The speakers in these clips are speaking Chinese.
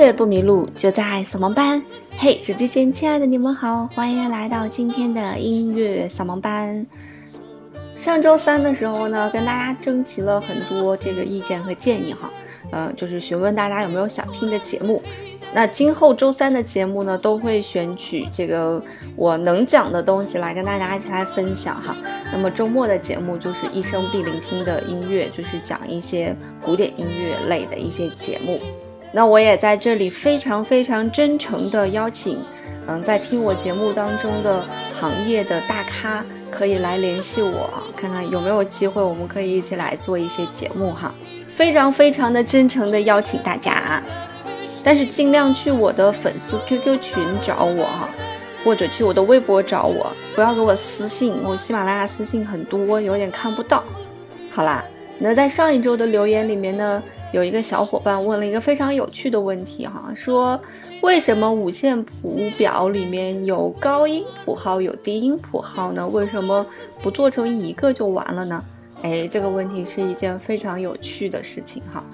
音乐不迷路，就在扫盲班。嘿，手机前亲爱的你们好，欢迎来到今天的音乐扫盲班。上周三的时候呢，跟大家征集了很多这个意见和建议哈，嗯，就是询问大家有没有想听的节目。那今后周三的节目呢，都会选取这个我能讲的东西来跟大家一起来分享哈。那么周末的节目就是一生必聆听的音乐，就是讲一些古典音乐类的一些节目。那我也在这里非常非常真诚的邀请，嗯，在听我节目当中的行业的大咖可以来联系我，看看有没有机会，我们可以一起来做一些节目哈。非常非常的真诚的邀请大家。但是尽量去我的粉丝 QQ 群找我哈，或者去我的微博找我，不要给我私信，我喜马拉雅私信很多，有点看不到。好啦，那在上一周的留言里面呢，有一个小伙伴问了一个非常有趣的问题哈，说为什么五线谱表里面有高音谱号有低音谱号呢？为什么不做成一个就完了呢？哎，这个问题是一件非常有趣的事情哈。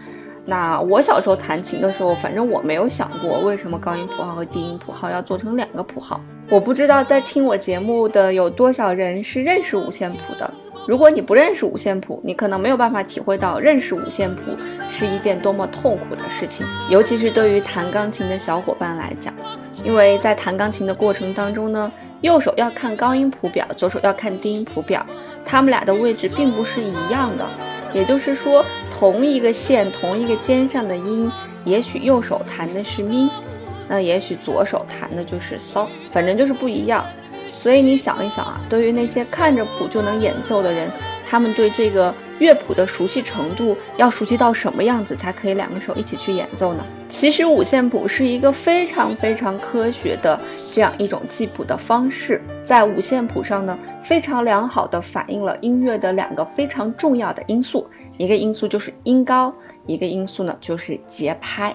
那我小时候弹琴的时候，反正我没有想过为什么高音谱号和低音谱号要做成两个谱号。我不知道在听我节目的有多少人是认识五线谱的。如果你不认识五线谱，你可能没有办法体会到认识五线谱是一件多么痛苦的事情，尤其是对于弹钢琴的小伙伴来讲，因为在弹钢琴的过程当中呢，右手要看高音谱表，左手要看低音谱表，它们俩的位置并不是一样的。也就是说，同一个线，同一个肩上的音，也许右手弹的是咪，那也许左手弹的就是骚，反正就是不一样。所以你想一想啊，对于那些看着谱就能演奏的人，他们对这个。乐谱的熟悉程度要熟悉到什么样子才可以两个手一起去演奏呢？其实五线谱是一个非常非常科学的这样一种记谱的方式，在五线谱上呢，非常良好的反映了音乐的两个非常重要的因素，一个因素就是音高，一个因素呢就是节拍。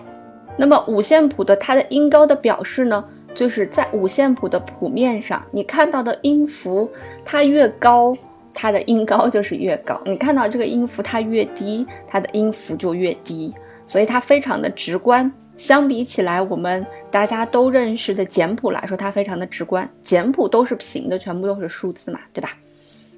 那么五线谱的它的音高的表示呢，就是在五线谱的谱面上，你看到的音符它越高。它的音高就是越高，你看到这个音符它越低，它的音符就越低，所以它非常的直观。相比起来，我们大家都认识的简谱来说，它非常的直观。简谱都是平的，全部都是数字嘛，对吧？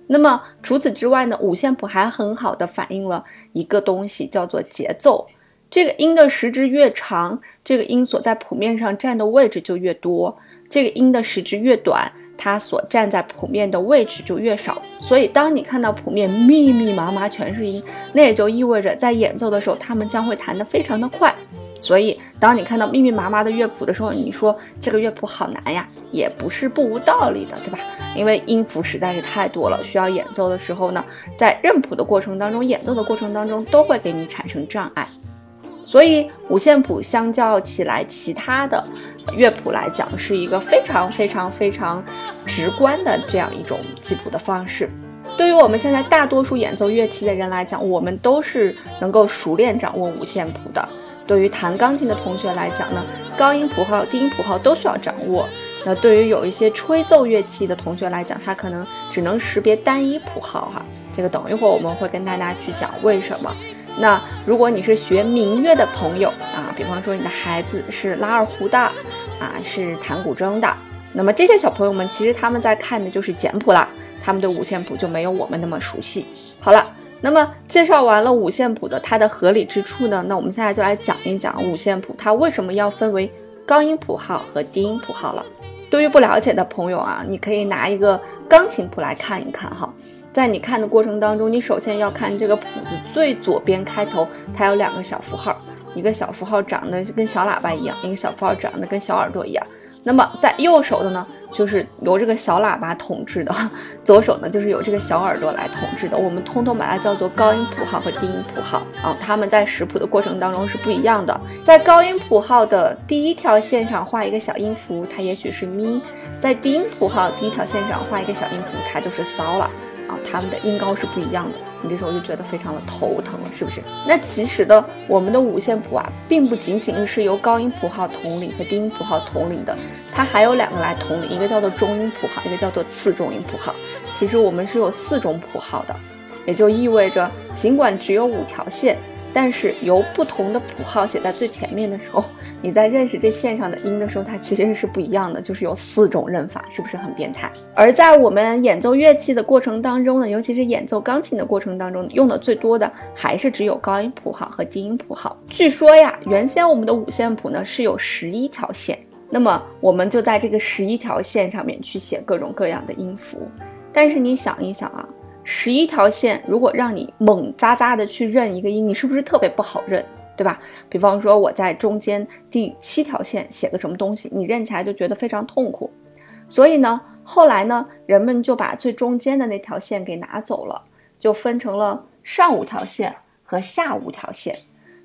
那么除此之外呢，五线谱还很好的反映了一个东西，叫做节奏。这个音的时值越长，这个音所在谱面上占的位置就越多；这个音的时值越短。它所站在谱面的位置就越少，所以当你看到谱面密密麻麻全是音，那也就意味着在演奏的时候，他们将会弹得非常的快。所以当你看到密密麻麻的乐谱的时候，你说这个乐谱好难呀，也不是不无道理的，对吧？因为音符实在是太多了，需要演奏的时候呢，在认谱的过程当中，演奏的过程当中都会给你产生障碍。所以五线谱相较起来，其他的乐谱来讲，是一个非常非常非常直观的这样一种记谱的方式。对于我们现在大多数演奏乐器的人来讲，我们都是能够熟练掌握五线谱的。对于弹钢琴的同学来讲呢，高音谱号、低音谱号都需要掌握。那对于有一些吹奏乐器的同学来讲，他可能只能识别单一谱号哈。这个等一会儿我们会跟大家去讲为什么。那如果你是学民乐的朋友啊，比方说你的孩子是拉二胡的，啊是弹古筝的，那么这些小朋友们其实他们在看的就是简谱啦，他们对五线谱就没有我们那么熟悉。好了，那么介绍完了五线谱的它的合理之处呢，那我们现在就来讲一讲五线谱它为什么要分为高音谱号和低音谱号了。对于不了解的朋友啊，你可以拿一个钢琴谱来看一看哈。在你看的过程当中，你首先要看这个谱子最左边开头，它有两个小符号，一个小符号长得跟小喇叭一样，一个小符号长得跟小耳朵一样。那么在右手的呢，就是由这个小喇叭统治的；左手呢，就是由这个小耳朵来统治的。我们通通把它叫做高音谱号和低音谱号啊。它们在识谱的过程当中是不一样的。在高音谱号的第一条线上画一个小音符，它也许是咪；在低音谱号第一条线上画一个小音符，它就是骚了。啊，它们的音高是不一样的，你这时候就觉得非常的头疼了，是不是？那其实的，我们的五线谱啊，并不仅仅是由高音谱号统领和低音谱号统领的，它还有两个来统领，一个叫做中音谱号，一个叫做次中音谱号。其实我们是有四种谱号的，也就意味着，尽管只有五条线。但是由不同的谱号写在最前面的时候，你在认识这线上的音的时候，它其实是不一样的，就是有四种认法，是不是很变态？而在我们演奏乐器的过程当中呢，尤其是演奏钢琴的过程当中，用的最多的还是只有高音谱号和低音谱号。据说呀，原先我们的五线谱呢是有十一条线，那么我们就在这个十一条线上面去写各种各样的音符。但是你想一想啊。十一条线，如果让你猛扎扎的去认一个音，你是不是特别不好认，对吧？比方说我在中间第七条线写个什么东西，你认起来就觉得非常痛苦。所以呢，后来呢，人们就把最中间的那条线给拿走了，就分成了上五条线和下五条线。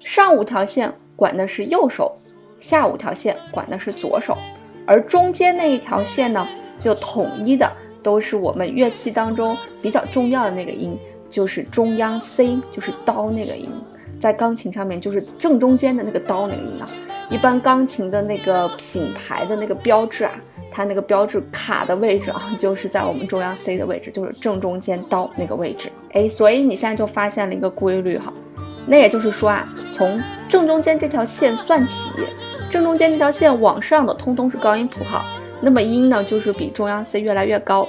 上五条线管的是右手，下五条线管的是左手，而中间那一条线呢，就统一的。都是我们乐器当中比较重要的那个音，就是中央 C，就是刀那个音，在钢琴上面就是正中间的那个刀那个音啊。一般钢琴的那个品牌的那个标志啊，它那个标志卡的位置啊，就是在我们中央 C 的位置，就是正中间刀那个位置。哎，所以你现在就发现了一个规律哈，那也就是说啊，从正中间这条线算起，正中间这条线往上的通通是高音谱号。那么音呢，就是比中央 C 越来越高，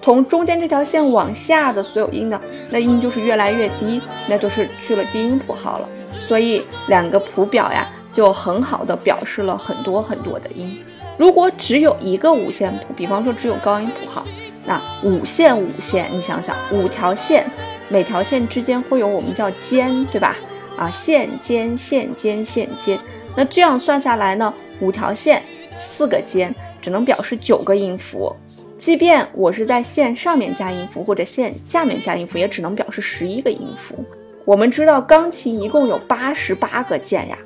从中间这条线往下的所有音呢，那音就是越来越低，那就是去了低音谱号了。所以两个谱表呀，就很好的表示了很多很多的音。如果只有一个五线谱，比方说只有高音谱号，那五线五线，你想想，五条线，每条线之间会有我们叫间，对吧？啊，线间线间线间，那这样算下来呢，五条线四个间。只能表示九个音符，即便我是在线上面加音符或者线下面加音符，也只能表示十一个音符。我们知道钢琴一共有八十八个键呀，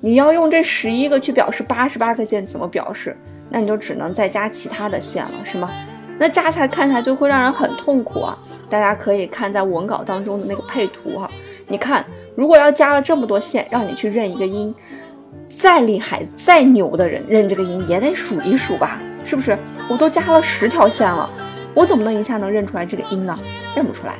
你要用这十一个去表示八十八个键，怎么表示？那你就只能再加其他的线了，是吗？那加起来看起来就会让人很痛苦啊！大家可以看在文稿当中的那个配图哈，你看，如果要加了这么多线，让你去认一个音。再厉害、再牛的人认这个音也得数一数吧，是不是？我都加了十条线了，我怎么能一下能认出来这个音呢？认不出来。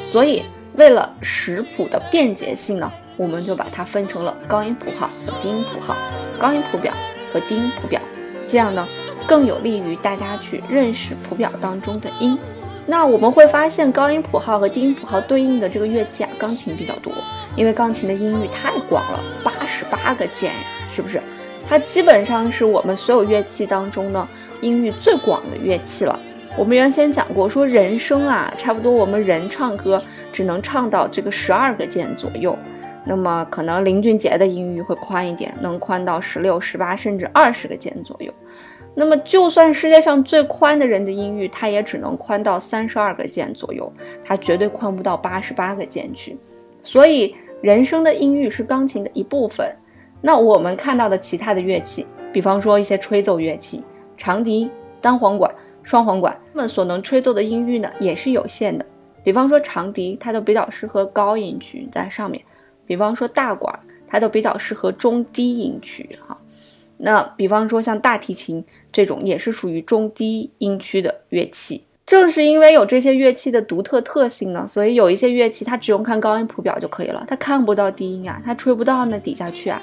所以为了识谱的便捷性呢，我们就把它分成了高音谱号和低音谱号，高音谱表和低音谱表，这样呢更有利于大家去认识谱表当中的音。那我们会发现，高音谱号和低音谱号对应的这个乐器啊，钢琴比较多，因为钢琴的音域太广了，八十八个键呀。是不是？它基本上是我们所有乐器当中呢音域最广的乐器了。我们原先讲过，说人声啊，差不多我们人唱歌只能唱到这个十二个键左右。那么可能林俊杰的音域会宽一点，能宽到十六、十八，甚至二十个键左右。那么就算世界上最宽的人的音域，他也只能宽到三十二个键左右，他绝对宽不到八十八个键去。所以人声的音域是钢琴的一部分。那我们看到的其他的乐器，比方说一些吹奏乐器，长笛、单簧管、双簧管，它们所能吹奏的音域呢也是有限的。比方说长笛，它都比较适合高音区在上面；比方说大管，它都比较适合中低音区。哈，那比方说像大提琴这种，也是属于中低音区的乐器。正是因为有这些乐器的独特特性呢，所以有一些乐器它只用看高音谱表就可以了，它看不到低音啊，它吹不到那底下去啊。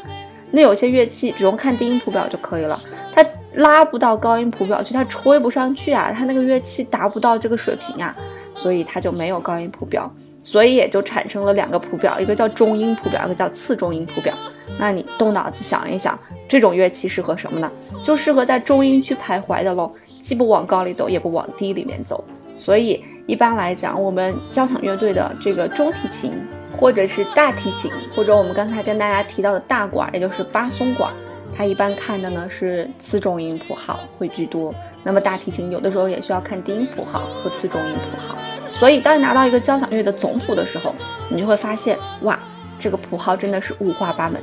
那有些乐器只用看低音谱表就可以了，它拉不到高音谱表去，它吹不上去啊，它那个乐器达不到这个水平啊，所以它就没有高音谱表，所以也就产生了两个谱表，一个叫中音谱表，一个叫次中音谱表。那你动脑子想一想，这种乐器适合什么呢？就适合在中音区徘徊的喽。既不往高里走，也不往低里面走，所以一般来讲，我们交响乐队的这个中提琴，或者是大提琴，或者我们刚才跟大家提到的大管，也就是巴松管，它一般看的呢是次中音谱号会居多。那么大提琴有的时候也需要看低音谱号和次中音谱号。所以当你拿到一个交响乐的总谱的时候，你就会发现，哇，这个谱号真的是五花八门，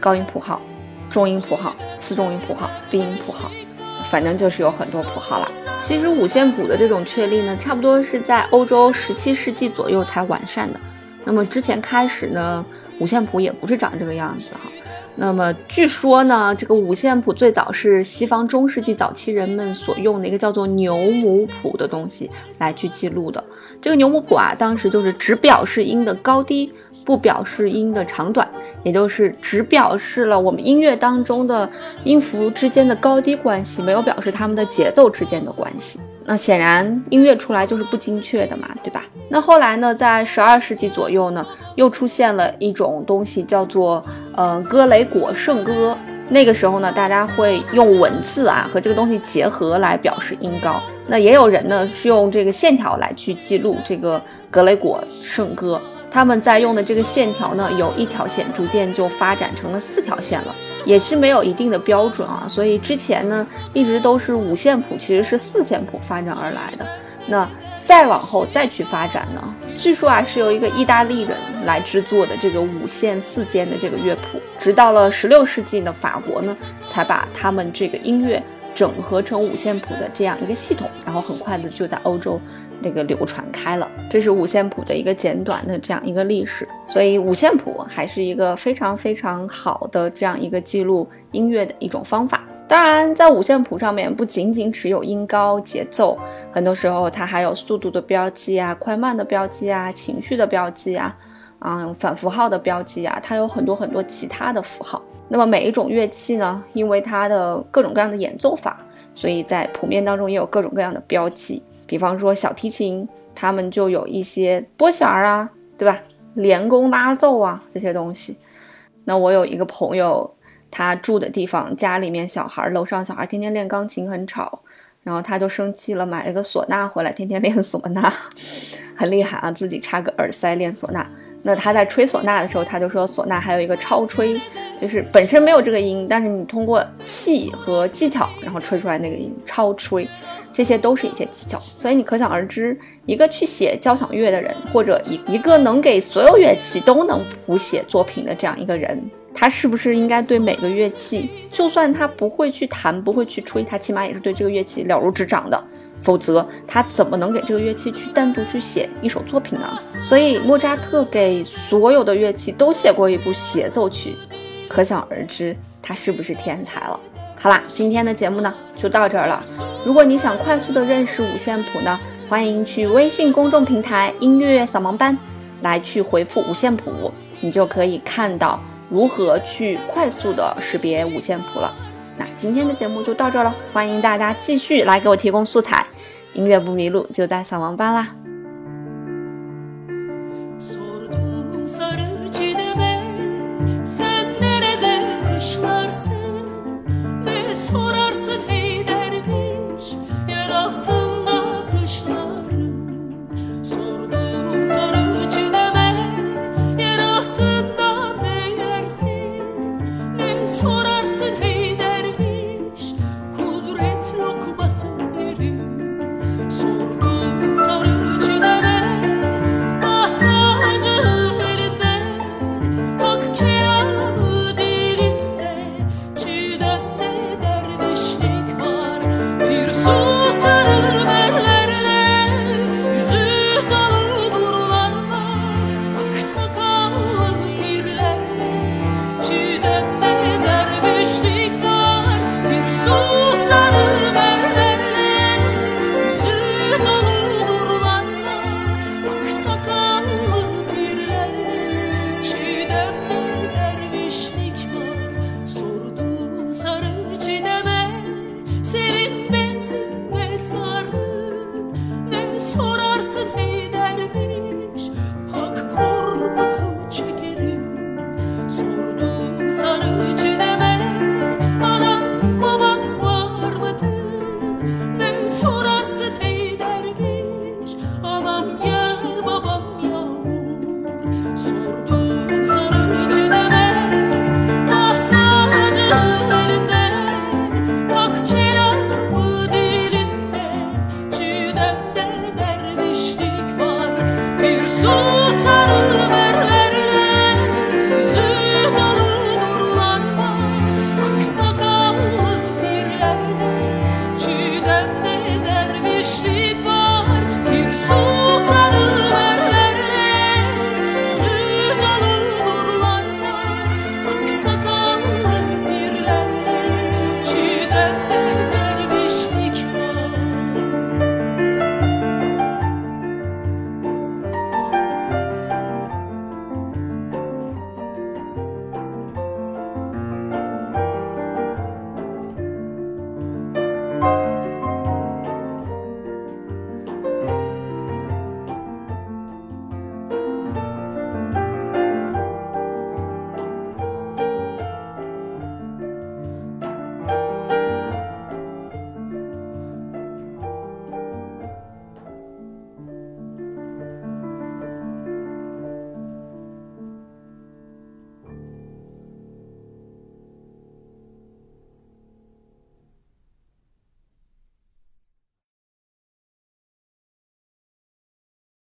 高音谱号、中音谱号、次中音谱号、低音谱号。反正就是有很多谱号了。其实五线谱的这种确立呢，差不多是在欧洲十七世纪左右才完善的。那么之前开始呢，五线谱也不是长这个样子哈。那么据说呢，这个五线谱最早是西方中世纪早期人们所用的一个叫做牛姆谱的东西来去记录的。这个牛姆谱啊，当时就是只表示音的高低。不表示音的长短，也就是只表示了我们音乐当中的音符之间的高低关系，没有表示它们的节奏之间的关系。那显然音乐出来就是不精确的嘛，对吧？那后来呢，在十二世纪左右呢，又出现了一种东西，叫做呃格雷果圣歌。那个时候呢，大家会用文字啊和这个东西结合来表示音高。那也有人呢是用这个线条来去记录这个格雷果圣歌。他们在用的这个线条呢，由一条线逐渐就发展成了四条线了，也是没有一定的标准啊。所以之前呢，一直都是五线谱，其实是四线谱发展而来的。那再往后再去发展呢，据说啊是由一个意大利人来制作的这个五线四间的这个乐谱，直到了十六世纪的法国呢，才把他们这个音乐整合成五线谱的这样一个系统，然后很快的就在欧洲。这个流传开了，这是五线谱的一个简短的这样一个历史，所以五线谱还是一个非常非常好的这样一个记录音乐的一种方法。当然，在五线谱上面不仅仅只有音高、节奏，很多时候它还有速度的标记啊、快慢的标记啊、情绪的标记啊、嗯反符号的标记啊，它有很多很多其他的符号。那么每一种乐器呢，因为它的各种各样的演奏法，所以在谱面当中也有各种各样的标记。比方说小提琴，他们就有一些拨弦儿啊，对吧？连弓拉奏啊这些东西。那我有一个朋友，他住的地方家里面小孩，楼上小孩天天练钢琴很吵，然后他就生气了，买了个唢呐回来，天天练唢呐，很厉害啊，自己插个耳塞练唢呐。那他在吹唢呐的时候，他就说唢呐还有一个超吹，就是本身没有这个音，但是你通过气和技巧，然后吹出来那个音，超吹。这些都是一些技巧，所以你可想而知，一个去写交响乐的人，或者一一个能给所有乐器都能谱写作品的这样一个人，他是不是应该对每个乐器，就算他不会去弹，不会去吹，他起码也是对这个乐器了如指掌的，否则他怎么能给这个乐器去单独去写一首作品呢？所以莫扎特给所有的乐器都写过一部协奏曲，可想而知他是不是天才了。好啦，今天的节目呢就到这儿了。如果你想快速的认识五线谱呢，欢迎去微信公众平台“音乐扫盲班”来去回复五线谱，你就可以看到如何去快速的识别五线谱了。那今天的节目就到这儿了，欢迎大家继续来给我提供素材，音乐不迷路就在扫盲班啦。